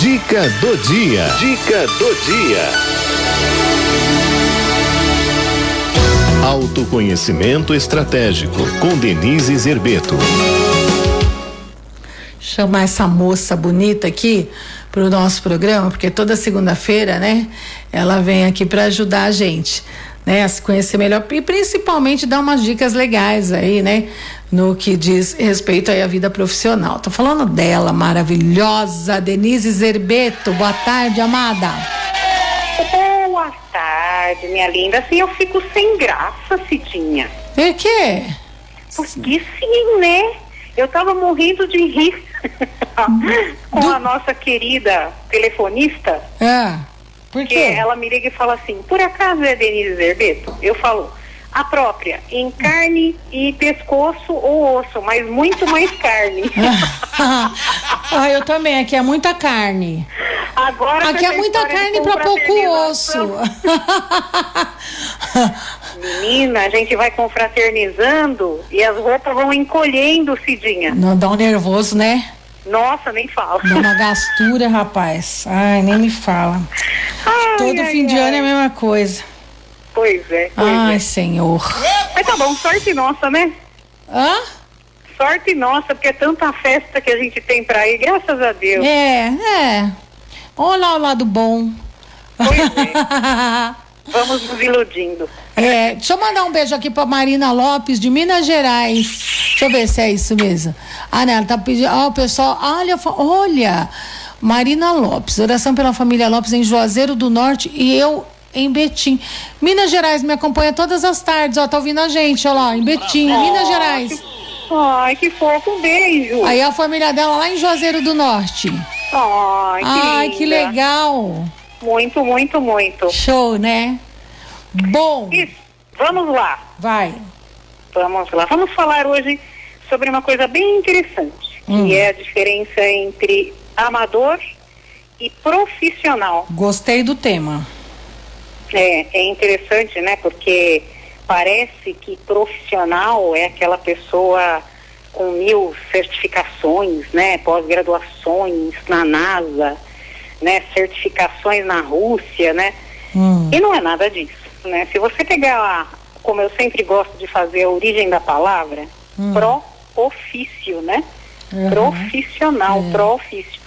Dica do dia. Dica do dia. Autoconhecimento estratégico com Denise Zerbeto. Chamar essa moça bonita aqui para o nosso programa, porque toda segunda-feira, né, ela vem aqui para ajudar a gente, né, a se conhecer melhor e principalmente dar umas dicas legais aí, né, no que diz respeito aí à vida profissional. Tô falando dela, maravilhosa, Denise Zerbeto. Boa tarde, amada. Boa tarde, minha linda. Assim eu fico sem graça, Cidinha. Por quê? Porque sim, né? Eu tava morrendo de rir com Do... a nossa querida telefonista. É. Por quê? ela me liga e fala assim: por acaso é Denise Zerbeto? Eu falo, a própria, em carne e pescoço ou osso, mas muito mais carne. ah, eu também, aqui é muita carne. Agora aqui é muita carne para pouco osso. Menina, a gente vai confraternizando e as roupas vão encolhendo, Cidinha. Não dá um nervoso, né? Nossa, nem fala. Dá uma gastura, rapaz. Ai, nem me fala. Ai, Todo ai, fim ai. de ano é a mesma coisa. Pois é. Pois Ai, é. Senhor. Mas tá bom, sorte nossa, né? Hã? Sorte nossa, porque é tanta festa que a gente tem pra ir, graças a Deus. É, é. Olha o lado bom. Pois é. Vamos nos iludindo. É, deixa eu mandar um beijo aqui pra Marina Lopes, de Minas Gerais. Deixa eu ver se é isso mesmo. Ah, né, ela tá pedindo. Oh, o pessoal, olha, olha. Marina Lopes, oração pela família Lopes em Juazeiro do Norte e eu em Betim. Minas Gerais me acompanha todas as tardes, ó, tá ouvindo a gente, ó lá, em Betim, oh, Minas Gerais. Que, ai, que fofo, um beijo. Aí a família dela lá em Juazeiro do Norte. Ai, que, ai, que legal. Muito, muito, muito. Show, né? Bom. Isso. Vamos lá. Vai. Vamos lá. Vamos falar hoje sobre uma coisa bem interessante, hum. que é a diferença entre amador e profissional. Gostei do tema. É, é interessante, né? Porque parece que profissional é aquela pessoa com mil certificações, né? Pós-graduações na NASA, né? Certificações na Rússia, né? Hum. E não é nada disso, né? Se você pegar, como eu sempre gosto de fazer, a origem da palavra, hum. pró-ofício, né? Uhum. Profissional, é. pró-ofício.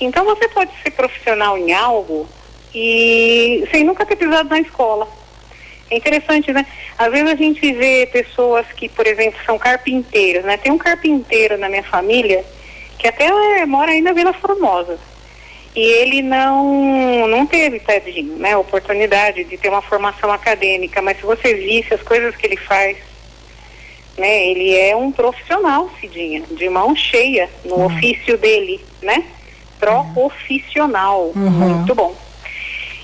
Então você pode ser profissional em algo e sem nunca ter pisado na escola. É interessante, né? Às vezes a gente vê pessoas que, por exemplo, são carpinteiros, né? Tem um carpinteiro na minha família que até é, mora aí na Vila Formosa. E ele não, não teve, tadinho, né, oportunidade de ter uma formação acadêmica, mas se você visse as coisas que ele faz, né, ele é um profissional, Cidinha, de mão cheia no uhum. ofício dele, né? Profissional, uhum. muito bom.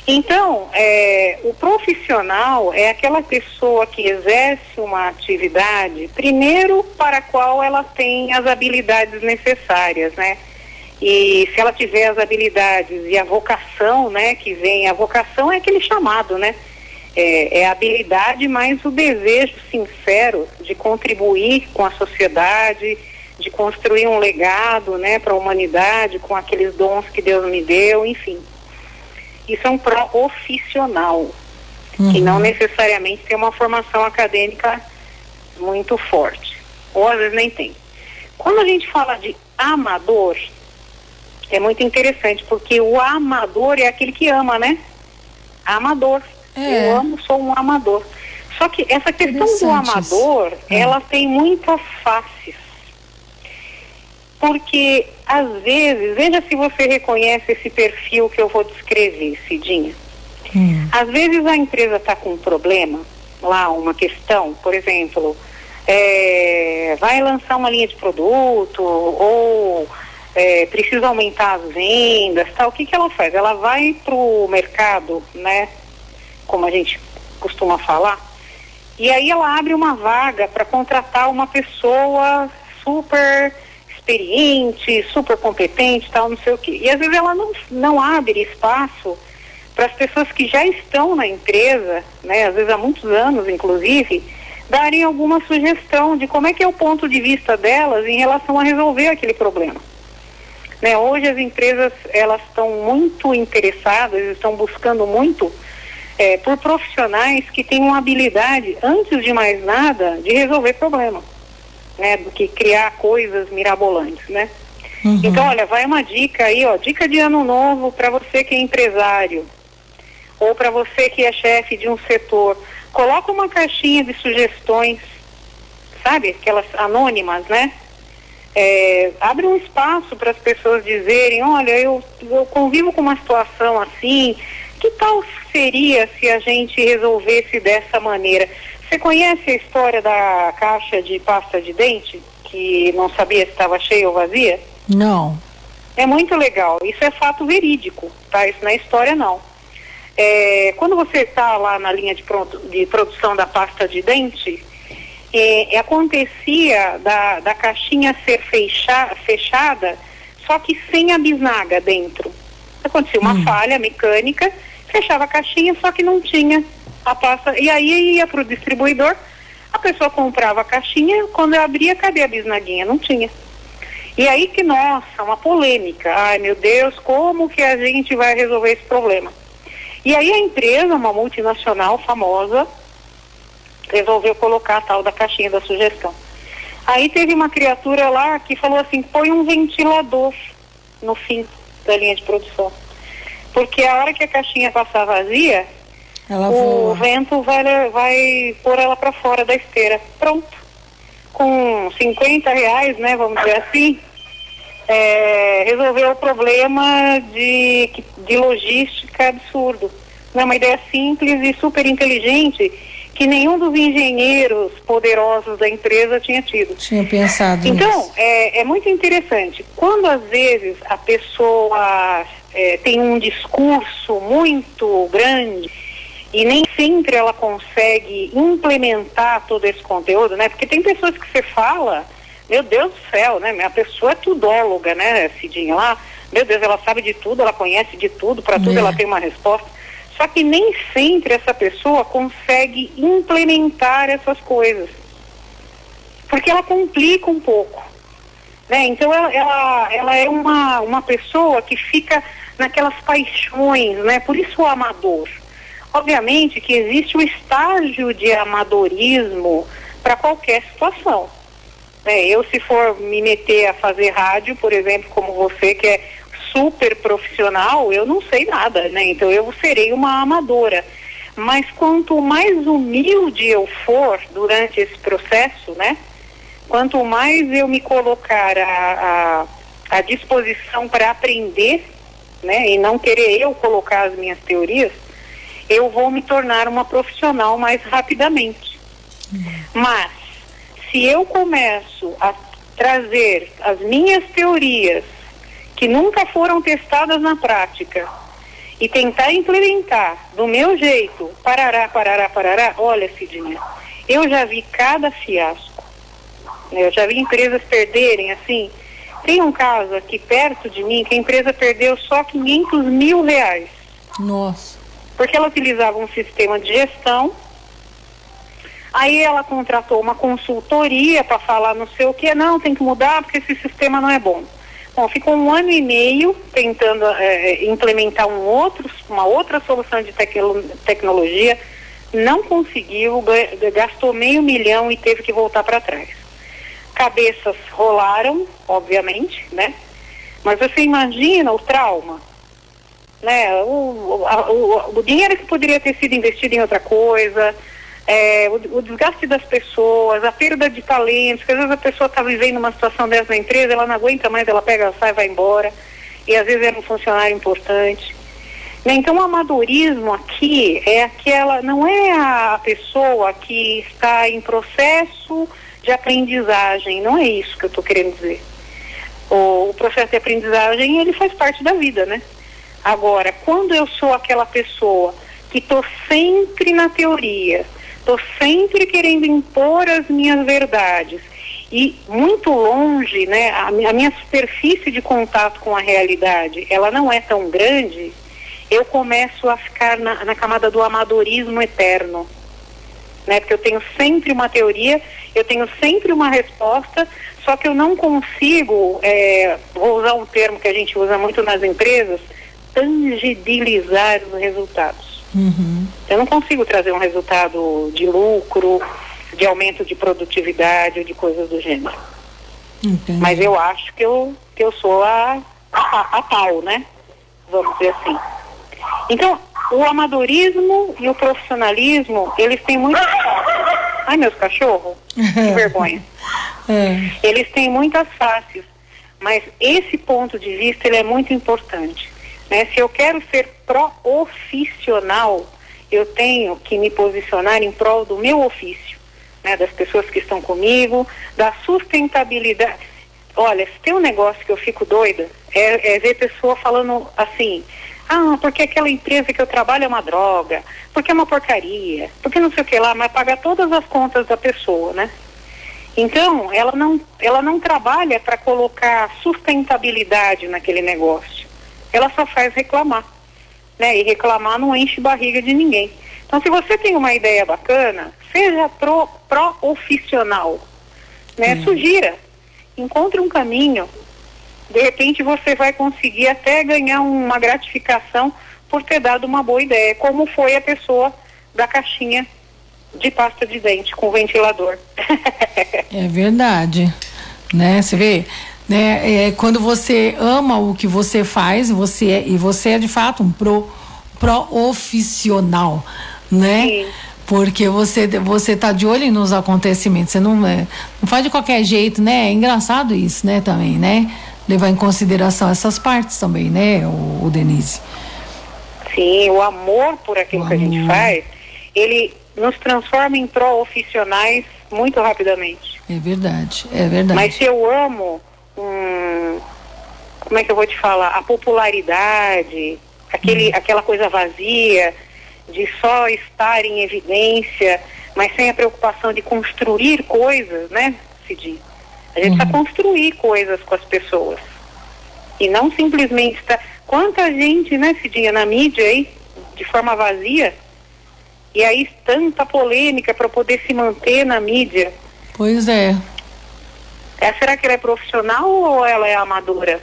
Então, é, o profissional é aquela pessoa que exerce uma atividade, primeiro para a qual ela tem as habilidades necessárias, né? E se ela tiver as habilidades e a vocação, né, que vem, a vocação é aquele chamado, né? É, é a habilidade mais o desejo sincero de contribuir com a sociedade, de construir um legado, né, para a humanidade com aqueles dons que Deus me deu, enfim. Isso é um profissional, uhum. que não necessariamente tem uma formação acadêmica muito forte, ou às vezes nem tem. Quando a gente fala de amador, é muito interessante, porque o amador é aquele que ama, né? Amador. É. Eu amo, sou um amador. Só que essa questão do amador, é. ela tem muitas faces porque às vezes, veja se você reconhece esse perfil que eu vou descrever, Cidinha. Hum. Às vezes a empresa está com um problema, lá uma questão, por exemplo, é, vai lançar uma linha de produto ou é, precisa aumentar as vendas, tal. O que, que ela faz? Ela vai para o mercado, né? Como a gente costuma falar, e aí ela abre uma vaga para contratar uma pessoa super experiente, super competente, tal, não sei o quê. E às vezes ela não, não abre espaço para as pessoas que já estão na empresa, né, às vezes há muitos anos, inclusive, darem alguma sugestão de como é que é o ponto de vista delas em relação a resolver aquele problema. Né? Hoje as empresas elas estão muito interessadas, estão buscando muito é, por profissionais que tenham habilidade, antes de mais nada, de resolver problemas, né? Do que criar coisas mirabolantes, né? Uhum. Então, olha, vai uma dica aí, ó, dica de ano novo para você que é empresário ou para você que é chefe de um setor. Coloca uma caixinha de sugestões, sabe? Aquelas anônimas, né? É, abre um espaço para as pessoas dizerem, olha, eu, eu convivo com uma situação assim, que tal seria se a gente resolvesse dessa maneira? Você conhece a história da caixa de pasta de dente, que não sabia se estava cheia ou vazia? Não. É muito legal. Isso é fato verídico, tá? Isso não é história, não. É, quando você está lá na linha de, pronto, de, produção da pasta de dente, é, acontecia da, da caixinha ser fecha, fechada, só que sem a bisnaga dentro. Acontecia uma hum. falha mecânica, fechava a caixinha, só que não tinha a pasta. E aí ia para o distribuidor, a pessoa comprava a caixinha, quando eu abria, cadê a bisnaguinha? Não tinha. E aí que, nossa, uma polêmica. Ai, meu Deus, como que a gente vai resolver esse problema? E aí a empresa, uma multinacional famosa, resolveu colocar a tal da caixinha da sugestão. Aí teve uma criatura lá que falou assim, põe um ventilador no fim da linha de produção. Porque a hora que a caixinha passar vazia, ela o voa. vento vai, vai pôr ela para fora da esteira. Pronto com 50 reais, né, vamos dizer assim, é, resolveu o problema de, de logística absurdo. É uma ideia simples e super inteligente que nenhum dos engenheiros poderosos da empresa tinha tido. Tinha pensado Então, é, é, muito interessante. Quando às vezes a pessoa é, tem um discurso muito grande e nem sempre ela consegue implementar todo esse conteúdo, né? Porque tem pessoas que você fala, meu Deus do céu, né? A pessoa é tudóloga, né, Cidinha? Lá, meu Deus, ela sabe de tudo, ela conhece de tudo, para tudo é. ela tem uma resposta. Só que nem sempre essa pessoa consegue implementar essas coisas. Porque ela complica um pouco. Né? Então ela, ela, ela é uma, uma pessoa que fica naquelas paixões, né? Por isso o amador. Obviamente que existe o estágio de amadorismo para qualquer situação. É, eu, se for me meter a fazer rádio, por exemplo, como você, que é super profissional, eu não sei nada, né? Então eu serei uma amadora. Mas quanto mais humilde eu for durante esse processo, né? Quanto mais eu me colocar à, à, à disposição para aprender, né? E não querer eu colocar as minhas teorias, eu vou me tornar uma profissional mais rapidamente. Mas, se eu começo a trazer as minhas teorias, que nunca foram testadas na prática, e tentar implementar do meu jeito, parará, parará, parará, olha, Cidinha, eu já vi cada fiasco. Eu já vi empresas perderem, assim, tem um caso aqui perto de mim que a empresa perdeu só 500 mil reais. Nossa porque ela utilizava um sistema de gestão. Aí ela contratou uma consultoria para falar não sei o que, não, tem que mudar porque esse sistema não é bom. Bom, ficou um ano e meio tentando é, implementar um outro, uma outra solução de tecnologia, não conseguiu, gastou meio milhão e teve que voltar para trás. Cabeças rolaram, obviamente, né? Mas você imagina o trauma né? O, a, o, o, dinheiro que poderia ter sido investido em outra coisa, é, o, o, desgaste das pessoas, a perda de talentos, que às vezes a pessoa está vivendo uma situação dessa na empresa, ela não aguenta mais, ela pega, sai, vai embora, e às vezes era um funcionário importante. Né? Então o amadorismo aqui é aquela, não é a pessoa que está em processo de aprendizagem, não é isso que eu estou querendo dizer. O, o processo de aprendizagem ele faz parte da vida, né? Agora, quando eu sou aquela pessoa que estou sempre na teoria, estou sempre querendo impor as minhas verdades e muito longe, né, a, a minha superfície de contato com a realidade, ela não é tão grande, eu começo a ficar na, na camada do amadorismo eterno. Né, porque eu tenho sempre uma teoria eu tenho sempre uma resposta, só que eu não consigo, é, vou usar um termo que a gente usa muito nas empresas, tangibilizar os resultados. Uhum. Eu não consigo trazer um resultado de lucro, de aumento de produtividade ou de coisas do gênero. Entendi. Mas eu acho que eu, que eu sou a, a, a tal, né? Vamos dizer assim. Então, o amadorismo e o profissionalismo, eles têm muito. Ai, meus cachorros, que vergonha. É. Eles têm muitas faces, mas esse ponto de vista ele é muito importante. Né? Se eu quero ser profissional, eu tenho que me posicionar em prol do meu ofício, né? das pessoas que estão comigo, da sustentabilidade. Olha, se tem um negócio que eu fico doida, é, é ver pessoa falando assim, ah, porque aquela empresa que eu trabalho é uma droga, porque é uma porcaria, porque não sei o que lá, mas paga todas as contas da pessoa, né? Então, ela não, ela não trabalha para colocar sustentabilidade naquele negócio. Ela só faz reclamar. Né? E reclamar não enche barriga de ninguém. Então, se você tem uma ideia bacana, seja pro, profissional. Né? Sugira. Encontre um caminho. De repente, você vai conseguir até ganhar uma gratificação por ter dado uma boa ideia, como foi a pessoa da caixinha de pasta de dente com ventilador. É verdade, né? Você vê, né? É, quando você ama o que você faz, você é, e você é de fato um pro profissional, né? Sim. Porque você você tá de olho nos acontecimentos, você não é, não faz de qualquer jeito, né? É engraçado isso, né? Também, né? Levar em consideração essas partes também, né? O, o Denise. Sim, o amor por aquilo O que a gente amor. faz, ele nos transforma em profissionais muito rapidamente. É verdade, é verdade. Mas se eu amo, hum, como é que eu vou te falar? A popularidade, aquele, Uhum. aquela coisa vazia, de só estar em evidência, mas sem a preocupação de construir coisas, né, Cidi? A gente Uhum. precisa construir coisas com as pessoas. E não simplesmente estar. Quanta gente, né, Cidinha, na mídia aí, de forma vazia, e aí tanta polêmica para poder se manter na mídia. Pois é. É, será que ela é profissional ou ela é amadora?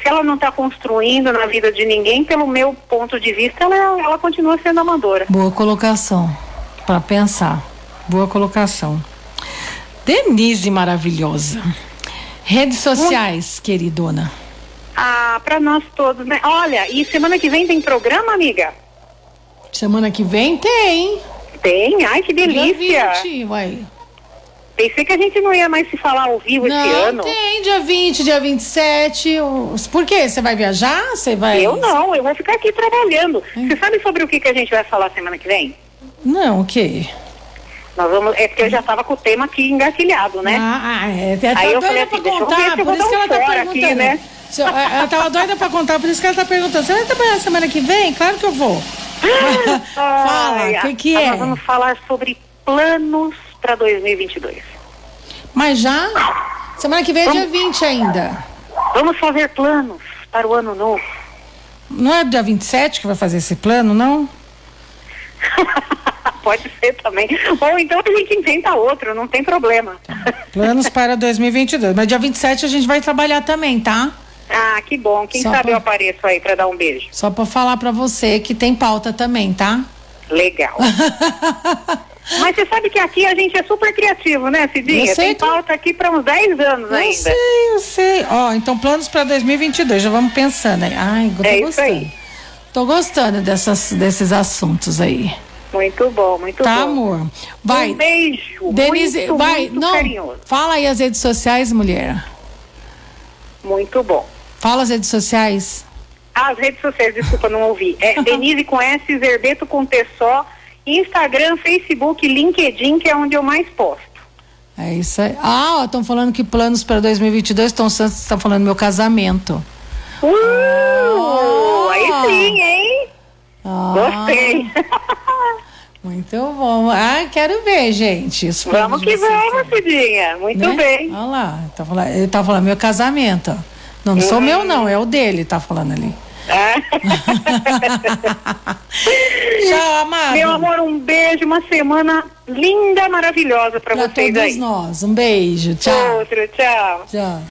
Se ela não está construindo na vida de ninguém, pelo meu ponto de vista, ela, ela continua sendo amadora. Boa colocação para pensar. Boa colocação. Denise maravilhosa. Redes sociais, queridona. Ah, para nós todos, né? Olha, e semana que vem tem programa, amiga? Semana que vem tem. Tem, ai que delícia. Dia 20, uai. Pensei que a gente não ia mais se falar ao vivo esse Não, ano. tem dia 20, dia 27. os- Por quê? Você vai viajar? Você vai. Eu não, eu vou ficar aqui trabalhando. Você sabe sobre o que, que a gente vai falar semana que vem? Não, o quê? Nós vamos, é porque eu já estava com o tema aqui engatilhado, né? Ah, ah, é. Tá Aí eu falei assim, deixa eu ver contar, se eu por vou isso dar que um ela tá fora aqui, né? Se- Ela tava doida pra contar, por isso que ela tá perguntando. Você vai trabalhar semana que vem? Claro que eu vou. Fala, o que, que é? Nós vamos falar sobre planos para 2022. Mas já? Semana que vem é dia 20 ainda. Vamos fazer planos para o ano novo. Não é dia 27 que vai fazer esse plano, não? Pode ser também. Ou então a gente inventa outro, não tem problema. Planos para 2022. Mas dia 27 a gente vai trabalhar também, tá? ah, que bom. Quem Só sabe pra- eu apareço aí para dar um beijo. Só pra falar pra você que tem pauta também, tá? Legal. Mas você sabe que aqui a gente é super criativo, né, Cidinha? Eu sei Tem pauta aqui para uns 10 anos Eu ainda. sei, eu sei. Ó, então planos pra 2022, já vamos pensando aí. Ai, tô É isso gostando. aí. Tô gostando dessas, desses assuntos aí. Muito bom, muito Tá, bom. amor? Vai. Um beijo. Denise, muito, vai. muito não, carinhoso. fala aí as redes sociais, mulher. Muito bom. Fala as redes sociais. Ah, as redes sociais, desculpa, não ouvi. É Denise com S, Zerbeto com T só, Instagram, Facebook, LinkedIn, que é onde eu mais posto. É isso aí. Ah, estão falando que planos para 2022 estão tá falando meu casamento. Uh, aí sim, hein? Ah, Gostei. Muito bom. Ah, quero ver, gente. os vamos que vamos, Cidinha. Muito né? bem. Olha lá, tá falando, ele tá falando meu casamento. Não, não Uhum. sou meu, não, é o dele, tá falando ali. Ah. Tchau, amado. Meu amor, um beijo, uma semana linda, maravilhosa para vocês todos aí. nós. Um beijo. Tchau. Outro, tchau. Tchau.